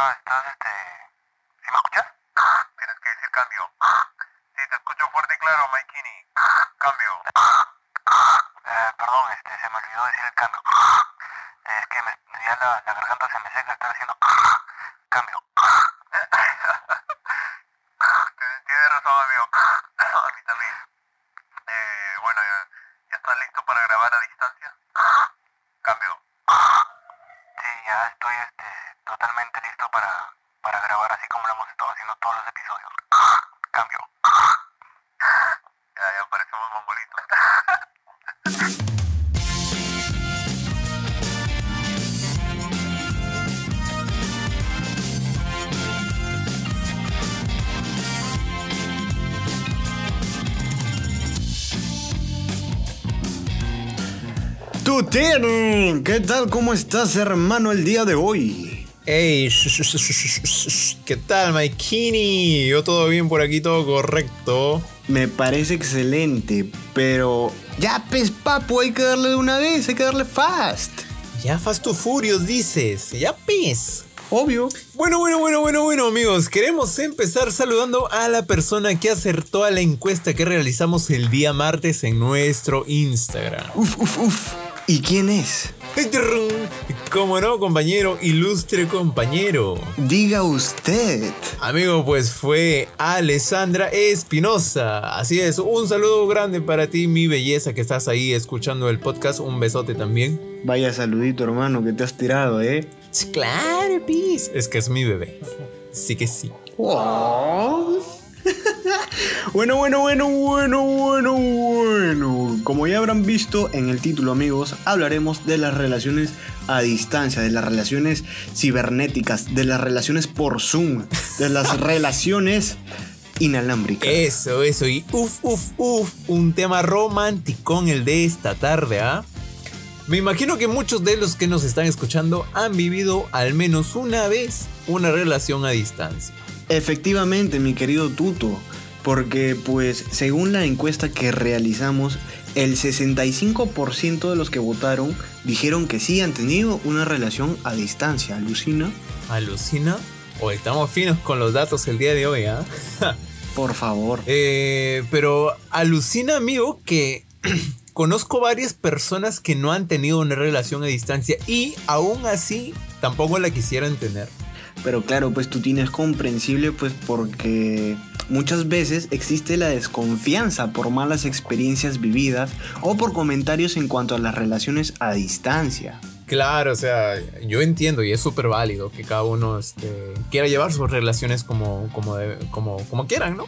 Ah, estás, este... ¿Sí me escuchas? Tienes que decir cambio. Sí, te escucho fuerte y claro, Maikini. Cambio. Eh, perdón, este, se me olvidó decir el cambio. Es que me, ya la, la garganta se me seca, estar haciendo cambio. Tienes razón, amigo. A mí también. Eh, bueno, ya, ¿ya estás listo para grabar a distancia? Cambio. Sí, ya estoy este, totalmente listo para, para grabar así como lo hemos estado haciendo todos los episodios. Cambio. Ya, ya parecemos mongolitos. ¿qué tal? ¿Cómo estás, hermano, el día de hoy? Ey, sh- sh- sh- sh- sh- sh- ¿qué tal, Maikini? Yo todo bien por aquí, todo correcto. Me parece excelente, pero ya, pues, papu, hay que darle de una vez, hay que darle fast. Ya Fast to Furious dices, ya pes. Obvio. Bueno, bueno, bueno, bueno, bueno, amigos. Queremos empezar saludando a la persona que acertó a la encuesta que realizamos el día martes en nuestro Instagram. Uf, uf, uf. ¿Y quién es? Como no, compañero, ilustre compañero. Diga usted. Amigo, pues fue Alessandra Espinosa. Así es, un saludo grande para ti, mi belleza, que estás ahí escuchando el podcast. Un besote también. Vaya saludito, hermano, que te has tirado, ¿eh? Claro, pis. Es que es mi bebé. Sí que sí. Oh. Bueno, bueno, bueno, bueno, bueno, bueno. Como ya habrán visto en el título, amigos, hablaremos de las relaciones a distancia, de las relaciones cibernéticas, de las relaciones por Zoom, de las relaciones inalámbricas. Eso, eso. Y uf, uf, uf. Un tema romántico el de esta tarde, ¿ah? Me imagino que muchos de los que nos están escuchando han vivido al menos una vez una relación a distancia. Efectivamente, mi querido Tuto, porque pues según la encuesta que realizamos, el 65% de los que votaron dijeron que sí han tenido una relación a distancia. ¿Alucina? ¿Alucina? O estamos finos con los datos el día de hoy, ¿ah? Por favor. Eh, pero alucina, amigo, que conozco varias personas que no han tenido una relación a distancia y aún así tampoco la quisieran tener. Pero claro, pues tú tienes comprensible pues porque muchas veces existe la desconfianza por malas experiencias vividas o por comentarios en cuanto a las relaciones a distancia. Claro, o sea, yo entiendo y es súper válido que cada uno este, quiera llevar sus relaciones como, como, como, como quieran, ¿no?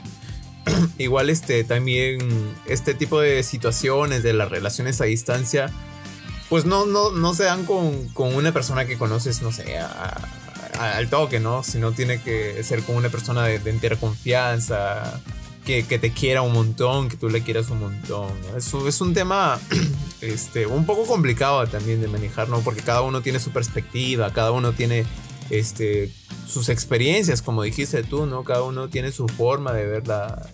Igual este, también este tipo de situaciones de las relaciones a distancia, pues no, no, no se dan con, con una persona que conoces, no sé, a- al toque, ¿no? Sino tiene que ser con una persona de, entera confianza, que, que te quiera un montón, que tú le quieras un montón. ¿no? Eso es un tema este, un poco complicado también de manejar, ¿no? Porque cada uno tiene su perspectiva, cada uno tiene este, sus experiencias, como dijiste tú, ¿no? Cada uno tiene su forma de ver la-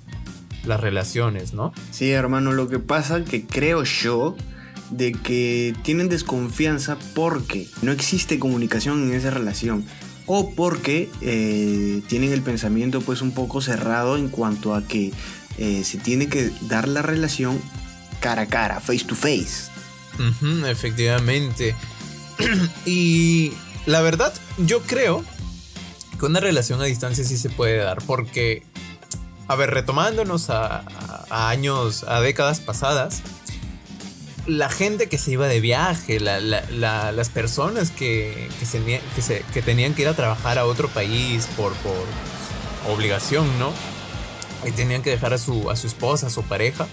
las relaciones, ¿no? Sí, hermano, lo que pasa que creo yo de que tienen desconfianza porque no existe comunicación en esa relación o porque eh, tienen el pensamiento pues un poco cerrado en cuanto a que eh, se tiene que dar la relación cara a cara, face to face. Efectivamente. y la verdad, yo creo que una relación a distancia sí se puede dar, porque, a ver, retomándonos a años, a décadas pasadas, la gente que se iba de viaje, la- la- la- las personas que, que, se, que, tenían que ir a trabajar a otro país por, por obligación, ¿no? Y tenían que dejar a su, a su esposa, a su pareja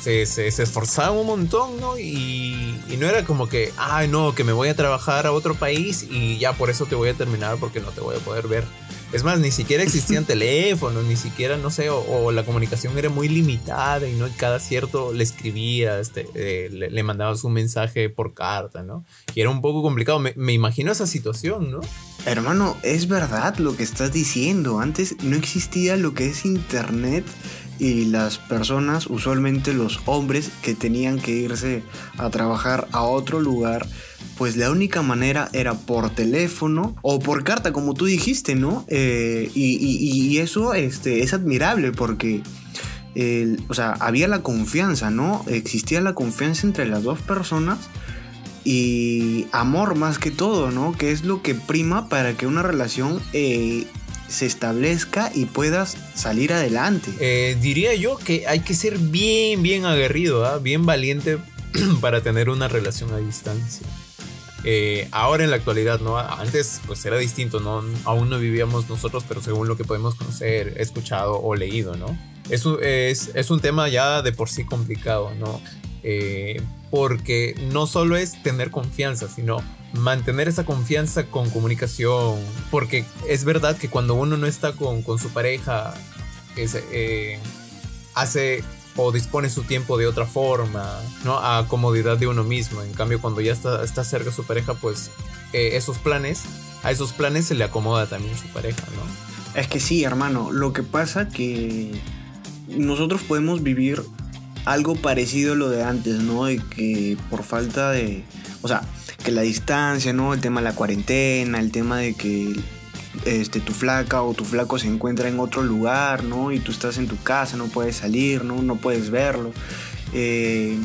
se, se, esforzaban un montón, ¿no? Y, y no era como que, ay, no, que me voy a trabajar a otro país y ya por eso te voy a terminar porque no te voy a poder ver. Es más, ni siquiera existían teléfonos, ni siquiera, no sé, o, o la comunicación era muy limitada y no cada cierto le escribías, te- eh, le, le mandabas un mensaje por carta, ¿no? Y era un poco complicado. Me, me imagino esa situación, ¿no? Hermano, es verdad lo que estás diciendo. Antes no existía lo que es internet y las personas, usualmente los hombres que tenían que irse a trabajar a otro lugar, pues la única manera era por teléfono o por carta, como tú dijiste, ¿no? Eh, y, eso este, es admirable porque, o sea, había la confianza, ¿no? Existía la confianza entre las dos personas y amor más que todo, ¿no? Que es lo que prima para que una relación eh, se establezca y puedas salir adelante. Eh, diría yo que hay que ser bien, bien aguerrido, ¿ah? bien valiente para tener una relación a distancia. Eh, ahora en la actualidad, ¿no? Antes pues era distinto, ¿no? Aún no vivíamos nosotros, pero según lo que podemos conocer, escuchado o leído, ¿no? Eso es, es un tema ya de por sí complicado, ¿no? Eh, porque no solo es tener confianza, sino mantener esa confianza con comunicación, porque es verdad que cuando uno no está con, su pareja, eh, hace o dispone su tiempo de otra forma, ¿no? A comodidad de uno mismo. En cambio, cuando ya está, está cerca su pareja, pues eh, esos planes, a esos planes se le acomoda también su pareja, ¿no? Es que sí, hermano, lo que pasa que nosotros podemos vivir algo parecido a lo de antes, ¿no? De que por falta de, o sea, que la distancia, ¿no? El tema de la cuarentena, el tema de que este, tu flaca o tu flaco se encuentra en otro lugar, ¿no? Y tú estás en tu casa, no puedes salir, ¿no? No puedes verlo. Eh,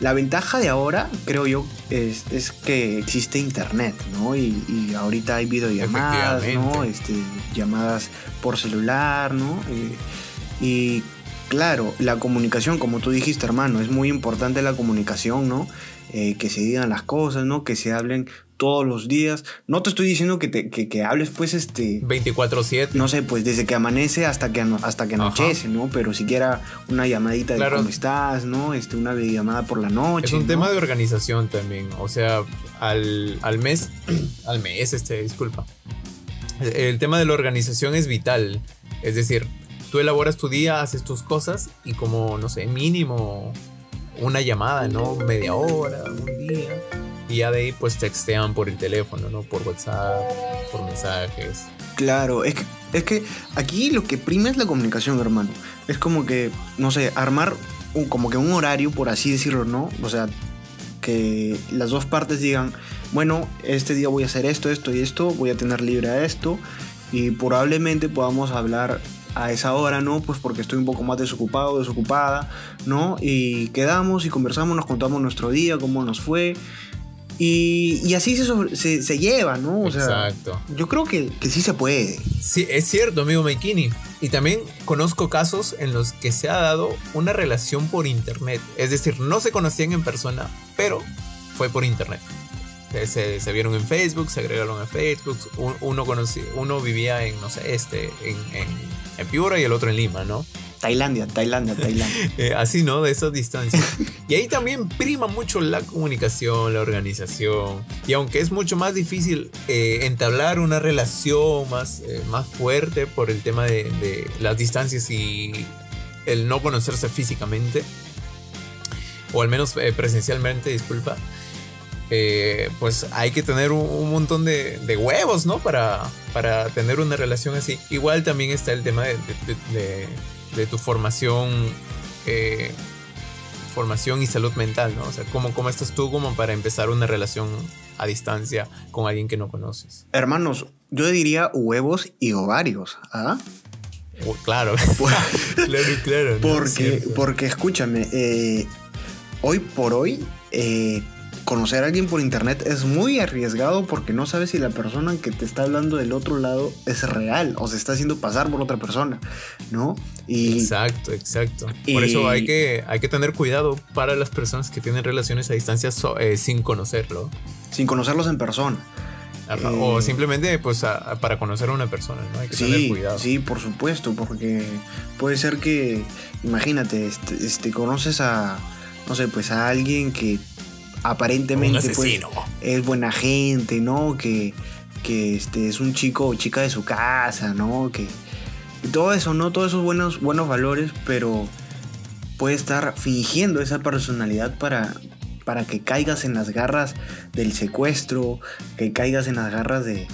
la ventaja de ahora, creo yo, es, que existe internet, ¿no? Y, ahorita hay videollamadas, ¿no? Este, llamadas por celular, ¿no? Eh, y Claro, la comunicación, como tú dijiste, hermano, es muy importante la comunicación, ¿no? Eh, que se digan las cosas, ¿no? Que se hablen todos los días. No te estoy diciendo que, te, que, hables, pues, este... 24/7. No sé, pues, desde que amanece hasta que, hasta que anochece, ¿no? Pero siquiera una llamadita de cómo estás, ¿no? Este, una videollamada por la noche. Es un tema de organización también. O sea, al, al mes... al mes, este, disculpa. El tema de la organización es vital. Es decir, tú elaboras tu día, haces tus cosas y como, no sé, mínimo una llamada, ¿no? Media hora, un día. Y ya de ahí pues textean por el teléfono, ¿no? Por WhatsApp, por mensajes. Claro, es que, es que aquí lo que prima es la comunicación, hermano. Es como que, no sé, armar un, como que un horario, por así decirlo, ¿no? O sea, que las dos partes digan, bueno, este día voy a hacer esto, esto y esto, voy a tener libre a esto y probablemente podamos hablar a esa hora, ¿no? Pues porque estoy un poco más desocupado, desocupada, ¿no? Y quedamos y conversamos, nos contamos nuestro día, cómo nos fue. Y, así se, se, lleva, ¿no? O sea, Exacto. Yo creo que, que, sí se puede. Sí, es cierto, amigo Maikini. Y también conozco casos en los que se ha dado una relación por internet. Es decir, no se conocían en persona, pero fue por internet. Se, se, vieron en Facebook, se agregaron a Facebook. Uno, uno vivía en, no sé, este, en, en en Piura y el otro en Lima, ¿no? Tailandia, Tailandia, Tailandia. Eh, así, ¿no? De esas distancias. y ahí también prima mucho la comunicación, la organización. Y aunque es mucho más difícil eh, entablar una relación más, eh, más fuerte por el tema de, las distancias y el no conocerse físicamente, o al menos presencialmente, disculpa, eh, pues hay que tener un, montón de, huevos, ¿no? Para, para tener una relación así. Igual también está el tema de, tu formación, eh, formación y salud mental, ¿no? O sea, ¿cómo, ¿cómo estás tú como para empezar una relación a distancia con alguien que no conoces? Hermanos, yo diría huevos y ovarios, ¿ah? claro. claro, claro. Porque, porque escúchame, eh, hoy por hoy conocer a alguien por internet es muy arriesgado porque no sabes si la persona que te está hablando del otro lado es real o se está haciendo pasar por otra persona, ¿no? Y, exacto, exacto. por eso hay que, hay que tener cuidado para las personas que tienen relaciones a distancia eh, sin conocerlo. Sin conocerlos en persona. o eh, simplemente pues para conocer a una persona, ¿no? Hay que tener cuidado. Sí, por supuesto, porque puede ser que, imagínate, este, este, conoces a, no sé, pues a alguien que aparentemente pues, es buena gente, ¿no? Que, que este, es un chico o chica de su casa, ¿no? Que todo eso, ¿no? Todos esos buenos, buenos valores, pero puede estar fingiendo esa personalidad para, para que caigas en las garras del secuestro, que caigas en las garras de,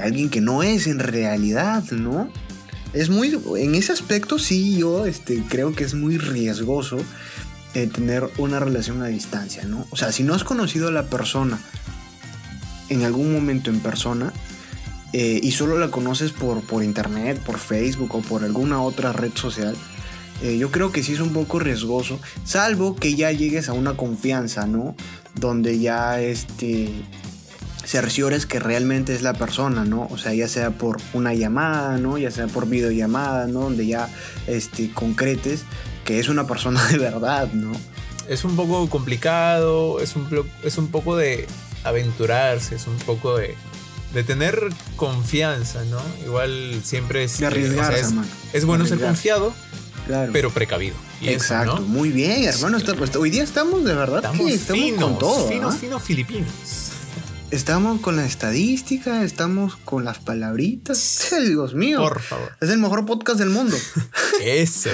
alguien que no es en realidad, ¿no? Es muy, en ese aspecto sí yo este, creo que es muy riesgoso tener una relación a distancia, ¿no? O sea, si no has conocido a la persona en algún momento en persona eh, y solo la conoces por, por internet, por Facebook o por alguna otra red social, eh, yo creo que sí es un poco riesgoso, salvo que ya llegues a una confianza, ¿no? Donde ya este cerciores que realmente es la persona, ¿no? O sea, ya sea por una llamada, ¿no? Ya sea por videollamada, ¿no? Donde ya este, concretes que es una persona de verdad, ¿no? Es un poco complicado, es un, es un poco de aventurarse, es un poco de, de tener confianza, ¿no? Igual siempre es... De arriesgarse, es, bueno ser confiado, Claro. pero precavido. Y eso, Exacto, ¿no? muy bien, hermano. Está- pues, hoy día estamos de verdad Estamos, que estamos finos, con todo. finos, finos filipinos. Estamos con la estadística, estamos con las palabritas. Dios mío. Por favor. Es el mejor podcast del mundo. Eso.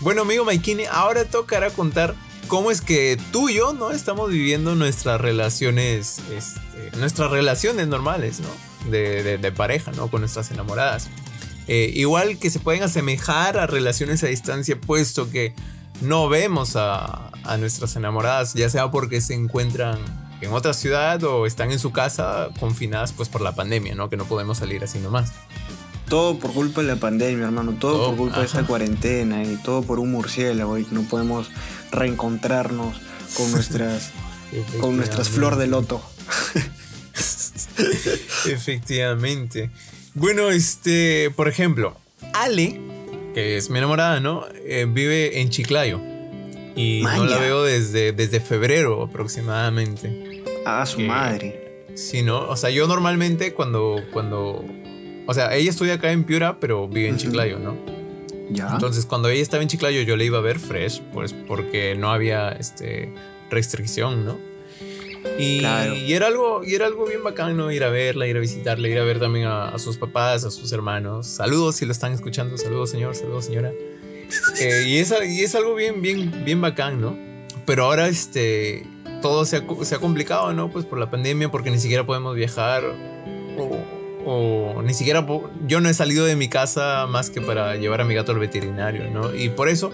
Bueno, amigo Maikine, ahora tocará contar cómo es que tú y yo, ¿no? Estamos viviendo nuestras relaciones, este, nuestras relaciones normales, ¿no? De pareja, ¿no? Con nuestras enamoradas. Eh, igual que se pueden asemejar a relaciones a distancia, puesto que no vemos a, a nuestras enamoradas, ya sea porque se encuentran en otra ciudad o están en su casa confinadas pues por la pandemia, ¿no? Que no podemos salir así nomás. Todo por culpa de la pandemia, hermano. Todo, Todo, por culpa de esta cuarentena y todo por un murciélago y que no podemos reencontrarnos con nuestras, con nuestras flor de loto. Efectivamente. Bueno, este, por ejemplo, Ale, que es mi enamorada, ¿no? Eh, vive en Chiclayo. Y no la veo desde, desde febrero aproximadamente. A su Que- madre. Sí, ¿no? O sea, yo normalmente cuando, cuando... O sea, ella estudia acá en Piura, pero vive en. Chiclayo, ¿no? Ya. Entonces, cuando ella estaba en Chiclayo, yo le iba a ver fresh, pues porque no había este, restricción, ¿no? Y, Claro. y era algo, y era algo bien bacán, ¿no? Ir a verla, ir a visitarla, ir a ver también a, a sus papás, a sus hermanos. Saludos si lo están escuchando, saludos señor, saludos señora. Eh, y, es, y es algo bien, bien, bien bacán, ¿no? Pero ahora este, todo se ha, se ha complicado, ¿no? Pues por la pandemia, porque ni siquiera podemos viajar o, ni siquiera yo no he salido de mi casa más que para llevar a mi gato al veterinario, ¿no? Y por eso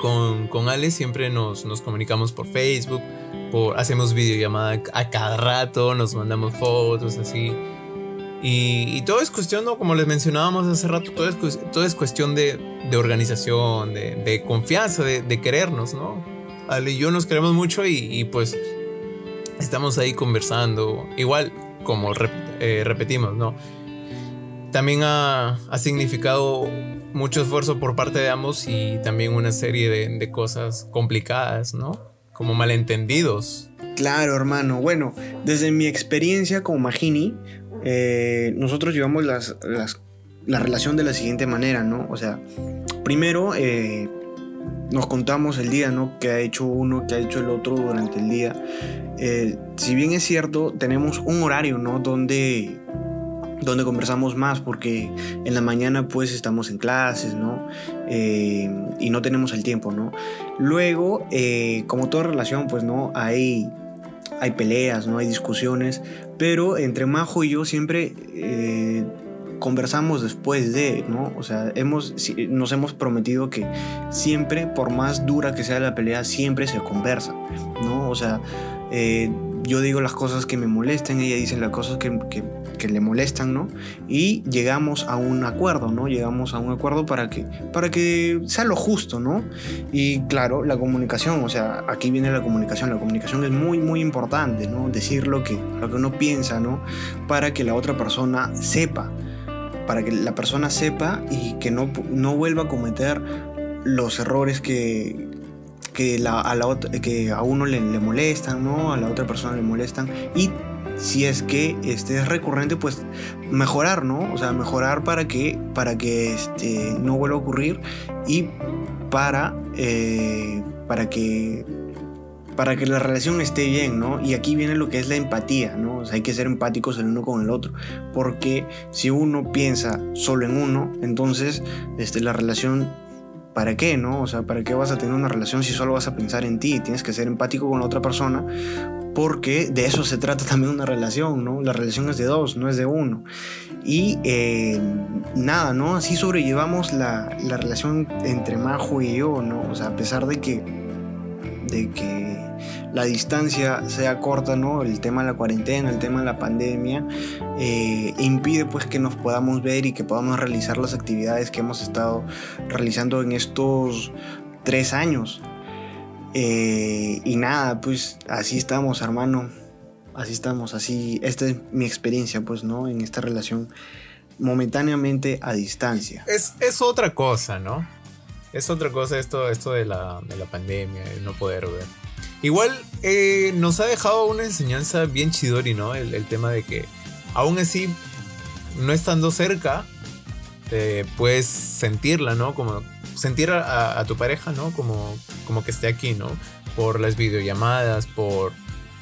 con, con Ale siempre nos, nos comunicamos por Facebook, por, hacemos videollamada a cada rato, nos mandamos fotos así. Y, todo es cuestión, ¿no? como les mencionábamos hace rato, todo es, todo es cuestión de, de organización, de, de confianza, de, de querernos, ¿no? Ale y yo nos queremos mucho y, pues estamos ahí conversando. Igual, como rep- eh, repetimos, ¿no? También ha, significado mucho esfuerzo por parte de ambos y también una serie de, cosas complicadas, ¿no? Como malentendidos. Claro, hermano. Bueno, desde mi experiencia como Magini, eh, nosotros llevamos la relación de la siguiente manera, ¿no? O sea, primero eh, nos contamos el día, ¿no? Que ha hecho uno, que ha hecho el otro durante el día. Eh, si bien es cierto, tenemos un horario, ¿no? Donde, donde conversamos más, porque en la mañana pues estamos en clases, ¿no? Eh, y no tenemos el tiempo, ¿no? Luego, eh, como toda relación, pues no, hay, hay peleas, no hay discusiones, pero entre Majo y yo siempre conversamos después de, ¿no? O sea, hemos, nos hemos prometido que siempre, por más dura que sea la pelea, siempre se conversa, ¿no? O sea, eh, yo digo las cosas que me molestan, ella dice las cosas que, que- que le molestan, ¿no? Y llegamos a un acuerdo, ¿no? Llegamos a un acuerdo para que, para que sea lo justo, ¿no? Y claro, la comunicación, o sea, aquí viene la comunicación. La comunicación es muy, muy importante, ¿no? Decir lo que, lo que uno piensa, ¿no? Para que la otra persona sepa. Para que la persona sepa y que no, no vuelva a cometer los errores que, que, a, la que a uno le, le molestan, ¿no? A la otra persona le molestan. Y si es que este es recurrente, pues mejorar, ¿no? O sea, mejorar para que, para que este, no vuelva a ocurrir y para, eh, para que para que la relación esté bien, ¿no? Y aquí viene lo que es la empatía, ¿no? O sea, hay que ser empáticos el uno con el otro, porque si uno piensa solo en uno, entonces este, la relación ¿para qué, no? O sea, ¿para qué vas a tener una relación si solo vas a pensar en ti? Tienes que ser empático con la otra persona porque de eso se trata también una relación, ¿no? La relación es de dos, no es de uno. Y eh, nada, ¿no? Así sobrellevamos la, la, relación entre Majo y yo, ¿no? O sea, a pesar de que, de que la distancia sea corta, ¿no? El tema de la cuarentena, el tema de la pandemia, eh, impide pues que nos podamos ver y que podamos realizar las actividades que hemos estado realizando en estos tres años. Eh, y nada, pues así estamos, hermano. Así estamos, así. Esta es mi experiencia, pues, ¿no? En esta relación momentáneamente a distancia. Es, es otra cosa, ¿no? Es otra cosa esto, esto de, la, de la pandemia, el no poder ver. Igual eh, nos ha dejado una enseñanza bien chidori, ¿no? El, tema de que aún así, no estando cerca, puedes sentirla, ¿no? Como sentir a, tu pareja, ¿no? Como, como que esté aquí, ¿no? Por las videollamadas, por,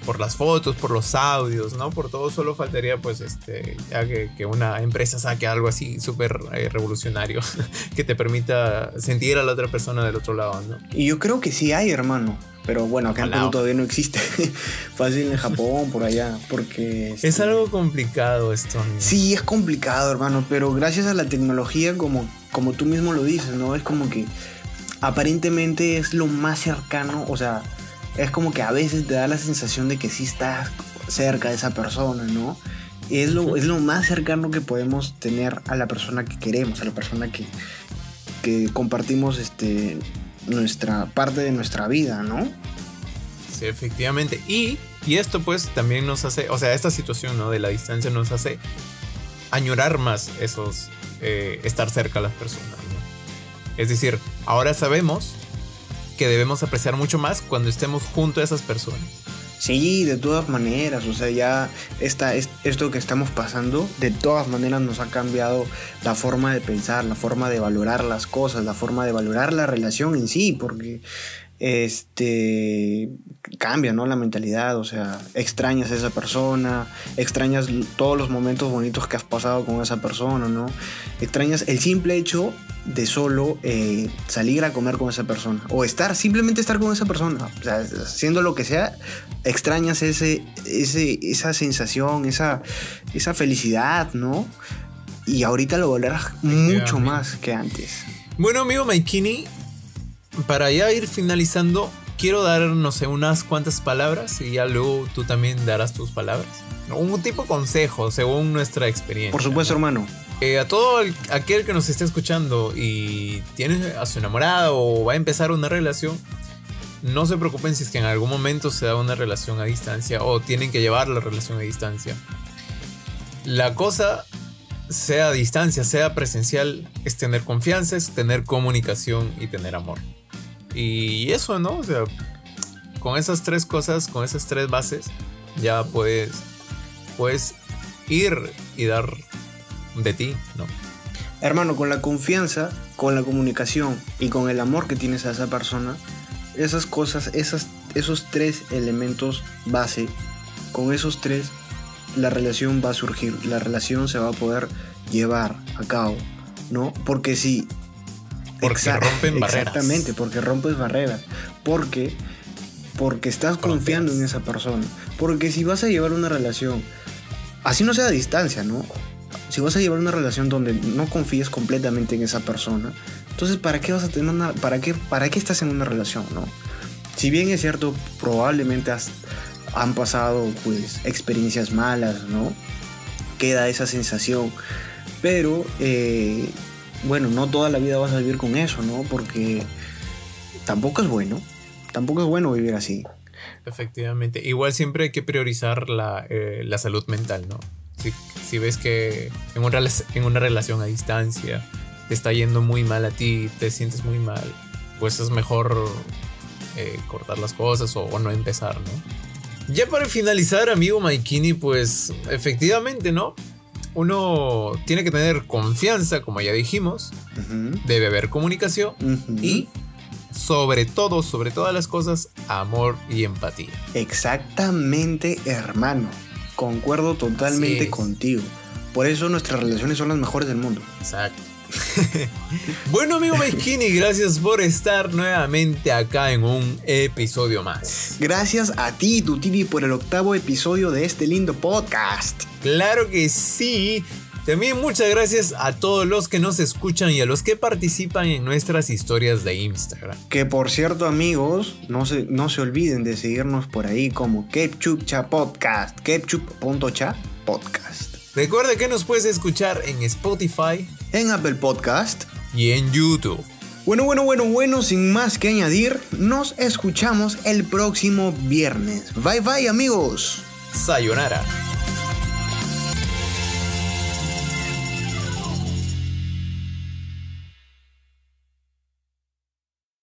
por las fotos, por los audios, ¿no? Por todo solo faltaría pues este, ya que, que una empresa saque algo así súper eh, revolucionario que te permita sentir a la otra persona del otro lado, ¿no? Y yo creo que sí hay, hermano. Pero bueno, acá en Perú todavía no existe. Fácil en Japón, por allá, porque... Este... Es algo complicado esto. Amigo. Sí, es complicado, hermano, pero gracias a la tecnología, como, como tú mismo lo dices, ¿no? Es como que aparentemente es lo más cercano, o sea, es como que a veces te da la sensación de que sí estás cerca de esa persona, ¿no? Es lo, es lo más cercano que podemos tener a la persona que queremos, a la persona que, que compartimos este, nuestra parte de nuestra vida, ¿no? Sí, efectivamente. Y, y esto pues también nos hace, o sea, esta situación ¿no? de la distancia nos hace añorar más esos, eh, estar cerca a las personas. ¿no? Es decir, ahora sabemos que debemos apreciar mucho más cuando estemos junto a esas personas. Sí, de todas maneras, o sea, ya esta, esto que estamos pasando, de todas maneras nos ha cambiado la forma de pensar, la forma de valorar las cosas, la forma de valorar la relación en sí, porque este cambia, ¿no? La mentalidad, o sea, extrañas a esa persona, extrañas todos los momentos bonitos que has pasado con esa persona, ¿no? Extrañas el simple hecho de solo eh, salir a comer con esa persona o estar, simplemente estar con esa persona, o sea, haciendo lo que sea, extrañas ese, ese, esa sensación, esa, esa felicidad, ¿no? Y ahorita lo valorarás mucho más que antes. Bueno, amigo Maikini, para ya ir finalizando, quiero dar, no sé, unas cuantas palabras y ya luego tú también darás tus palabras. Un tipo consejo según nuestra experiencia. Por supuesto, ¿no? hermano. Eh, a todo el, aquel que nos esté escuchando y tiene a su enamorado o va a empezar una relación, no se preocupen si es que en algún momento se da una relación a distancia o tienen que llevar la relación a distancia. La cosa, sea a distancia, sea presencial, es tener confianza, es tener comunicación y tener amor. Y eso, ¿no? O sea, con esas tres cosas, con esas tres bases, ya puedes, puedes ir y dar de ti, ¿no? Hermano, con la confianza, con la comunicación y con el amor que tienes a esa persona, esas cosas, esas, esos tres elementos base, con esos tres, la relación va a surgir, la relación se va a poder llevar a cabo, ¿no? Porque si porque rompen barreras. Exactamente, porque rompes barreras. Porque, porque estás Confías. confiando en esa persona. Porque si vas a llevar una relación, así no sea a distancia, ¿no? Si vas a llevar una relación donde no confíes completamente en esa persona, entonces ¿para qué vas a tener para qué, para qué estás en una relación, no? Si bien es cierto, probablemente has, han pasado pues experiencias malas, ¿no? Queda esa sensación, pero eh, bueno, no toda la vida vas a vivir con eso, ¿no? Porque tampoco es bueno. Tampoco es bueno vivir así. Efectivamente. Igual siempre hay que priorizar la, eh, la salud mental, ¿no? Si, si ves que en una, en una relación a distancia te está yendo muy mal a ti, te sientes muy mal, pues es mejor eh, cortar las cosas o, o, no empezar, ¿no? Ya para finalizar, amigo Maikini, pues efectivamente, ¿no? uno tiene que tener confianza, como ya dijimos, uh -huh. debe haber comunicación uh -huh. y sobre todo, sobre todas las cosas, amor y empatía. Exactamente, hermano. Concuerdo totalmente sí. contigo. Por eso nuestras relaciones son las mejores del mundo. Exacto. bueno, amigo Meskini, gracias por estar nuevamente acá en un episodio más. Gracias a ti, Tutini, por el octavo episodio de este lindo podcast. Claro que sí. También muchas gracias a todos los que nos escuchan y a los que participan en nuestras historias de Instagram. Que por cierto amigos, no se, no se olviden de seguirnos por ahí como Kepchupcha Podcast, kepchup.cha Podcast. Recuerda que nos puedes escuchar en Spotify, en Apple Podcast y en YouTube. Bueno, bueno, bueno, bueno, sin más que añadir, nos escuchamos el próximo viernes. Bye bye amigos. Sayonara.